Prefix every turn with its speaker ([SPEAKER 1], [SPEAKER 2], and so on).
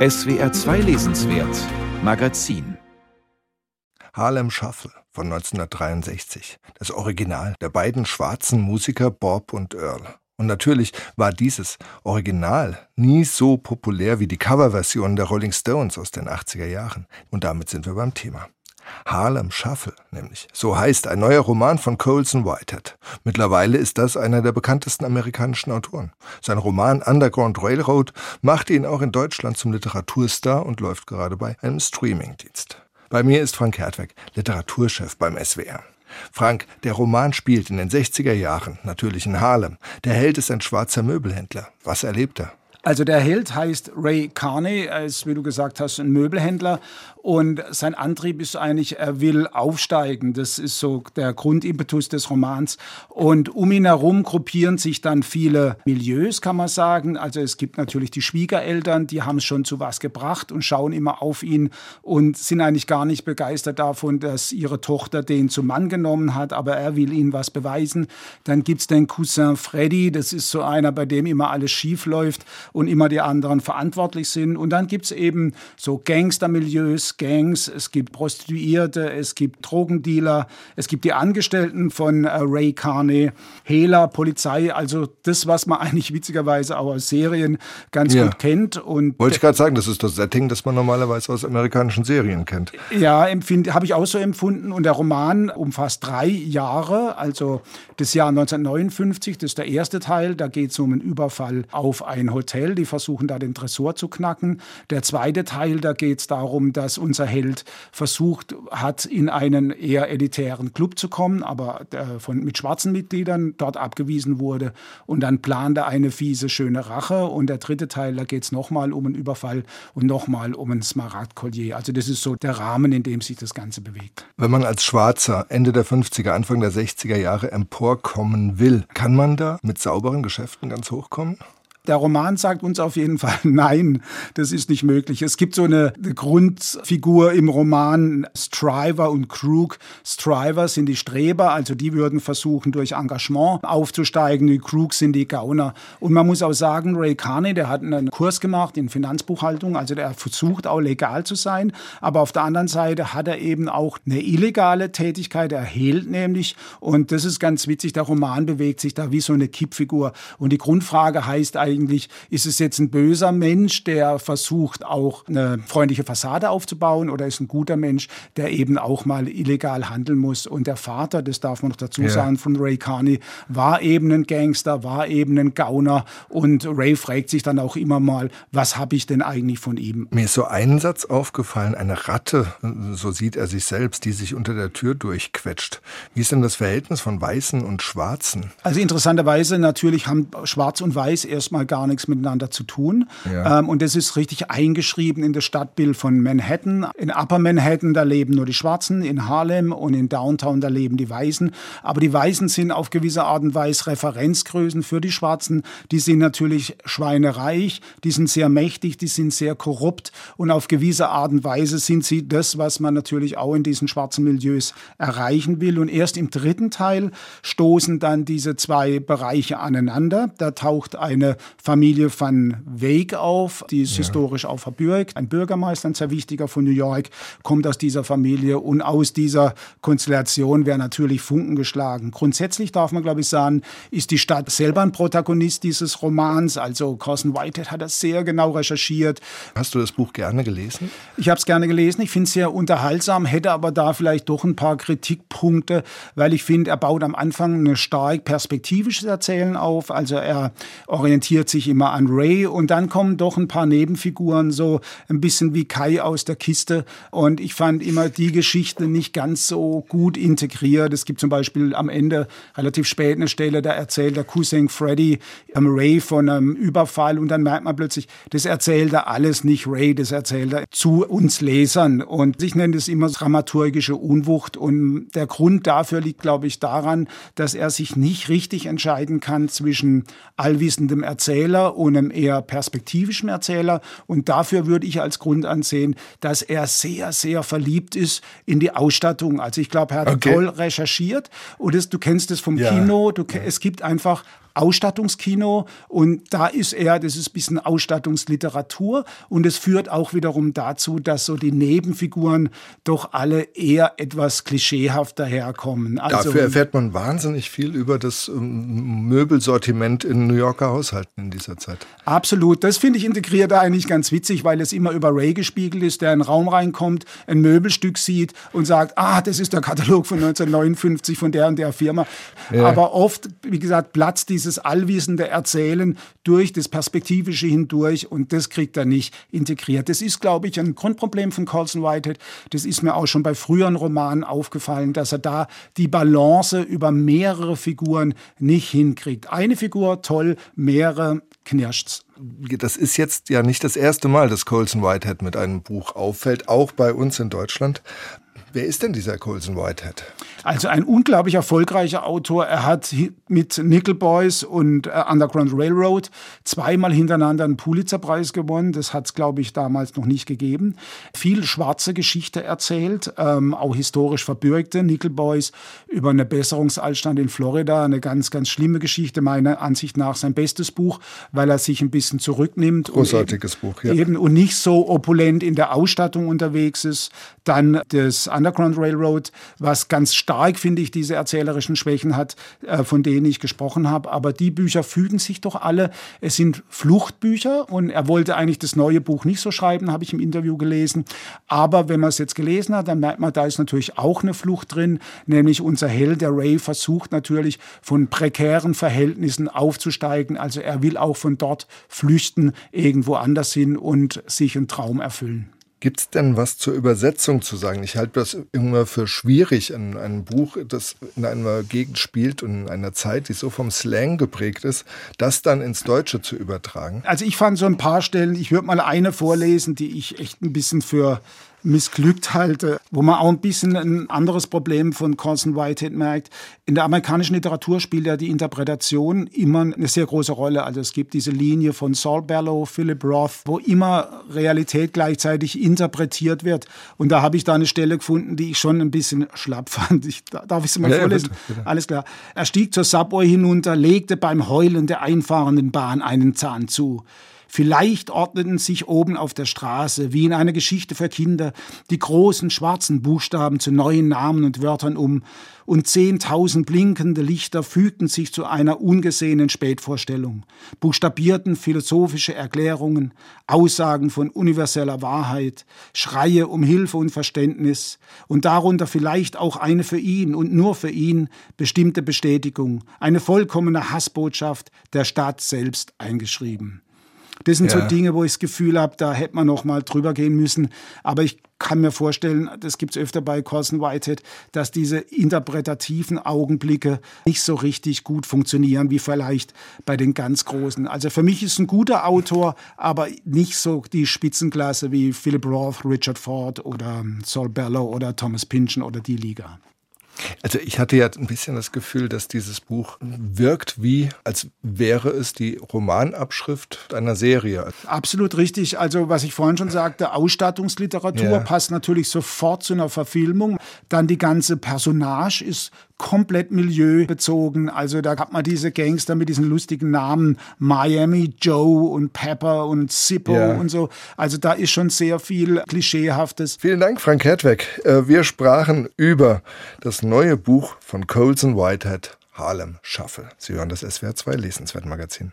[SPEAKER 1] SWR 2 Lesenswert Magazin
[SPEAKER 2] Harlem Shuffle von 1963, das Original der beiden schwarzen Musiker Bob und Earl. Und natürlich war dieses Original nie so populär wie die Coverversion der Rolling Stones aus den 80er Jahren. Und damit sind wir beim Thema. Harlem Shuffle nämlich. So heißt ein neuer Roman von Colson Whitehead. Mittlerweile ist das einer der bekanntesten amerikanischen Autoren. Sein Roman Underground Railroad machte ihn auch in Deutschland zum Literaturstar und läuft gerade bei einem Streamingdienst. Bei mir ist Frank Hertweg, Literaturchef beim SWR. Frank, der Roman spielt in den 60er Jahren, natürlich in Harlem. Der Held ist ein schwarzer Möbelhändler. Was erlebt er?
[SPEAKER 3] Also der Held heißt Ray Carney, er ist, wie du gesagt hast, ein Möbelhändler und sein Antrieb ist eigentlich, er will aufsteigen. Das ist so der Grundimpetus des Romans. Und um ihn herum gruppieren sich dann viele Milieus, kann man sagen. Also es gibt natürlich die Schwiegereltern, die haben es schon zu was gebracht und schauen immer auf ihn und sind eigentlich gar nicht begeistert davon, dass ihre Tochter den zum Mann genommen hat, aber er will ihnen was beweisen. Dann gibt's den Cousin Freddy, das ist so einer, bei dem immer alles schief läuft und immer die anderen verantwortlich sind. Und dann gibt es eben so Gangstermilieus, Gangs, es gibt Prostituierte, es gibt Drogendealer, es gibt die Angestellten von äh, Ray Carney, Hehler, Polizei, also das, was man eigentlich witzigerweise auch aus Serien ganz ja. gut kennt. Und
[SPEAKER 2] Wollte ich gerade sagen, das ist das Setting, das man normalerweise aus amerikanischen Serien kennt.
[SPEAKER 3] Ja, habe ich auch so empfunden. Und der Roman umfasst drei Jahre, also das Jahr 1959, das ist der erste Teil, da geht es um einen Überfall auf ein Hotel Hotel, die versuchen da den Tresor zu knacken. Der zweite Teil, da geht es darum, dass unser Held versucht hat, in einen eher elitären Club zu kommen, aber äh, von, mit schwarzen Mitgliedern dort abgewiesen wurde. Und dann plant er eine fiese, schöne Rache. Und der dritte Teil, da geht es nochmal um einen Überfall und nochmal um ein Smaragdkollier. Also das ist so der Rahmen, in dem sich das Ganze bewegt.
[SPEAKER 2] Wenn man als Schwarzer Ende der 50er, Anfang der 60er Jahre emporkommen will, kann man da mit sauberen Geschäften ganz hochkommen?
[SPEAKER 3] Der Roman sagt uns auf jeden Fall, nein, das ist nicht möglich. Es gibt so eine Grundfigur im Roman Striver und Krug. Striver sind die Streber, also die würden versuchen, durch Engagement aufzusteigen. Die Krug sind die Gauner. Und man muss auch sagen, Ray Carney, der hat einen Kurs gemacht in Finanzbuchhaltung, also der versucht auch legal zu sein. Aber auf der anderen Seite hat er eben auch eine illegale Tätigkeit. Er hält nämlich. Und das ist ganz witzig. Der Roman bewegt sich da wie so eine Kippfigur. Und die Grundfrage heißt eigentlich, eigentlich, ist es jetzt ein böser Mensch, der versucht auch eine freundliche Fassade aufzubauen oder ist ein guter Mensch, der eben auch mal illegal handeln muss. Und der Vater, das darf man noch dazu ja. sagen, von Ray Carney, war eben ein Gangster, war eben ein Gauner und Ray fragt sich dann auch immer mal, was habe ich denn eigentlich von ihm?
[SPEAKER 2] Mir ist so ein Satz aufgefallen, eine Ratte, so sieht er sich selbst, die sich unter der Tür durchquetscht. Wie ist denn das Verhältnis von Weißen und Schwarzen?
[SPEAKER 3] Also interessanterweise natürlich haben Schwarz und Weiß erstmal erstmal gar nichts miteinander zu tun. Ja. Ähm, und das ist richtig eingeschrieben in das Stadtbild von Manhattan. In Upper Manhattan, da leben nur die Schwarzen, in Harlem und in Downtown, da leben die Weißen. Aber die Weißen sind auf gewisse Art und Weise Referenzgrößen für die Schwarzen. Die sind natürlich schweinereich, die sind sehr mächtig, die sind sehr korrupt und auf gewisse Art und Weise sind sie das, was man natürlich auch in diesen schwarzen Milieus erreichen will. Und erst im dritten Teil stoßen dann diese zwei Bereiche aneinander. Da taucht eine Familie van Weyck auf, die ist ja. historisch auch verbürgt. Ein Bürgermeister, ein sehr wichtiger von New York, kommt aus dieser Familie und aus dieser Konstellation wäre natürlich Funken geschlagen. Grundsätzlich darf man, glaube ich, sagen, ist die Stadt selber ein Protagonist dieses Romans. Also Carson Whitehead hat das sehr genau recherchiert.
[SPEAKER 2] Hast du das Buch gerne gelesen?
[SPEAKER 3] Ich habe es gerne gelesen. Ich finde es sehr unterhaltsam, hätte aber da vielleicht doch ein paar Kritikpunkte, weil ich finde, er baut am Anfang ein stark perspektivisches Erzählen auf. Also er orientiert orientiert sich immer an Ray und dann kommen doch ein paar Nebenfiguren, so ein bisschen wie Kai aus der Kiste. Und ich fand immer die Geschichte nicht ganz so gut integriert. Es gibt zum Beispiel am Ende relativ spät eine Stelle, da erzählt der Cousin Freddy ähm, Ray von einem Überfall und dann merkt man plötzlich, das erzählt er alles nicht Ray, das erzählt er zu uns Lesern. Und ich nenne das immer dramaturgische Unwucht. Und der Grund dafür liegt, glaube ich, daran, dass er sich nicht richtig entscheiden kann zwischen allwissendem Erzählen Erzähler und einem eher perspektivischen Erzähler. Und dafür würde ich als Grund ansehen, dass er sehr, sehr verliebt ist in die Ausstattung. Also ich glaube, er hat okay. toll recherchiert. Und das, du kennst es vom ja. Kino. Du. Es gibt einfach Ausstattungskino und da ist er, das ist ein bisschen Ausstattungsliteratur und es führt auch wiederum dazu, dass so die Nebenfiguren doch alle eher etwas klischeehaft daherkommen.
[SPEAKER 2] Also, Dafür erfährt man wahnsinnig viel über das ähm, Möbelsortiment in New Yorker Haushalten in dieser Zeit.
[SPEAKER 3] Absolut, das finde ich integriert eigentlich ganz witzig, weil es immer über Ray gespiegelt ist, der in den Raum reinkommt, ein Möbelstück sieht und sagt, ah, das ist der Katalog von 1959 von der und der Firma. Ja. Aber oft, wie gesagt, platzt dieses allwissende Erzählen durch das Perspektivische hindurch und das kriegt er nicht integriert. Das ist, glaube ich, ein Grundproblem von Colson Whitehead. Das ist mir auch schon bei früheren Romanen aufgefallen, dass er da die Balance über mehrere Figuren nicht hinkriegt. Eine Figur, toll, mehrere, knirscht's
[SPEAKER 2] das ist jetzt ja nicht das erste Mal, dass Colson Whitehead mit einem Buch auffällt, auch bei uns in Deutschland. Wer ist denn dieser Colson Whitehead?
[SPEAKER 3] Also ein unglaublich erfolgreicher Autor. Er hat mit Nickel Boys und äh, Underground Railroad zweimal hintereinander einen Pulitzerpreis gewonnen. Das hat es, glaube ich, damals noch nicht gegeben. Viel schwarze Geschichte erzählt, ähm, auch historisch verbürgte. Nickel Boys über eine Besserungsanstalt in Florida. Eine ganz, ganz schlimme Geschichte, meiner Ansicht nach sein bestes Buch, weil er sich ein bisschen zurücknimmt.
[SPEAKER 2] Großartiges
[SPEAKER 3] und
[SPEAKER 2] eben,
[SPEAKER 3] Buch, ja. Eben, und nicht so opulent in der Ausstattung unterwegs ist. Dann das Underground Railroad, was ganz stark, finde ich, diese erzählerischen Schwächen hat, äh, von denen ich gesprochen habe. Aber die Bücher fügen sich doch alle. Es sind Fluchtbücher und er wollte eigentlich das neue Buch nicht so schreiben, habe ich im Interview gelesen. Aber wenn man es jetzt gelesen hat, dann merkt man, da ist natürlich auch eine Flucht drin, nämlich unser Held, der Ray, versucht natürlich von prekären Verhältnissen aufzusteigen. Also er will auch von dort flüchten, irgendwo anders hin und sich einen Traum erfüllen.
[SPEAKER 2] Gibt es denn was zur Übersetzung zu sagen? Ich halte das immer für schwierig, in einem Buch, das in einer Gegend spielt und in einer Zeit, die so vom Slang geprägt ist, das dann ins Deutsche zu übertragen.
[SPEAKER 3] Also ich fand so ein paar Stellen, ich würde mal eine vorlesen, die ich echt ein bisschen für missglückt halte, wo man auch ein bisschen ein anderes Problem von Colson Whitehead merkt. In der amerikanischen Literatur spielt ja die Interpretation immer eine sehr große Rolle. Also es gibt diese Linie von Saul Bellow, Philip Roth, wo immer Realität gleichzeitig interpretiert wird. Und da habe ich da eine Stelle gefunden, die ich schon ein bisschen schlapp fand. Ich, darf ich sie mal ja, vorlesen? Bitte, bitte. Alles klar. Er stieg zur Subway hinunter, legte beim Heulen der einfahrenden Bahn einen Zahn zu. Vielleicht ordneten sich oben auf der Straße, wie in einer Geschichte für Kinder, die großen schwarzen Buchstaben zu neuen Namen und Wörtern um, und zehntausend blinkende Lichter fügten sich zu einer ungesehenen Spätvorstellung, buchstabierten philosophische Erklärungen, Aussagen von universeller Wahrheit, Schreie um Hilfe und Verständnis und darunter vielleicht auch eine für ihn und nur für ihn bestimmte Bestätigung, eine vollkommene Hassbotschaft der Stadt selbst eingeschrieben. Das sind ja. so Dinge, wo ich das Gefühl habe, da hätte man noch mal drüber gehen müssen. Aber ich kann mir vorstellen, das gibt es öfter bei Colson Whitehead, dass diese interpretativen Augenblicke nicht so richtig gut funktionieren wie vielleicht bei den ganz Großen. Also für mich ist ein guter Autor, aber nicht so die Spitzenklasse wie Philip Roth, Richard Ford oder Saul Bellow oder Thomas Pynchon oder die Liga.
[SPEAKER 2] Also ich hatte ja ein bisschen das Gefühl, dass dieses Buch wirkt wie, als wäre es die Romanabschrift einer Serie.
[SPEAKER 3] Absolut richtig. Also was ich vorhin schon sagte, Ausstattungsliteratur ja. passt natürlich sofort zu einer Verfilmung. Dann die ganze Personage ist komplett milieubezogen. Also da hat man diese Gangster mit diesen lustigen Namen Miami Joe und Pepper und Zippo ja. und so. Also da ist schon sehr viel Klischeehaftes.
[SPEAKER 2] Vielen Dank, Frank Hertweg. Äh, wir sprachen über das neue Buch von Colson Whitehead, Harlem Shuffle. Sie hören das SWR 2 Lesenswert Magazin.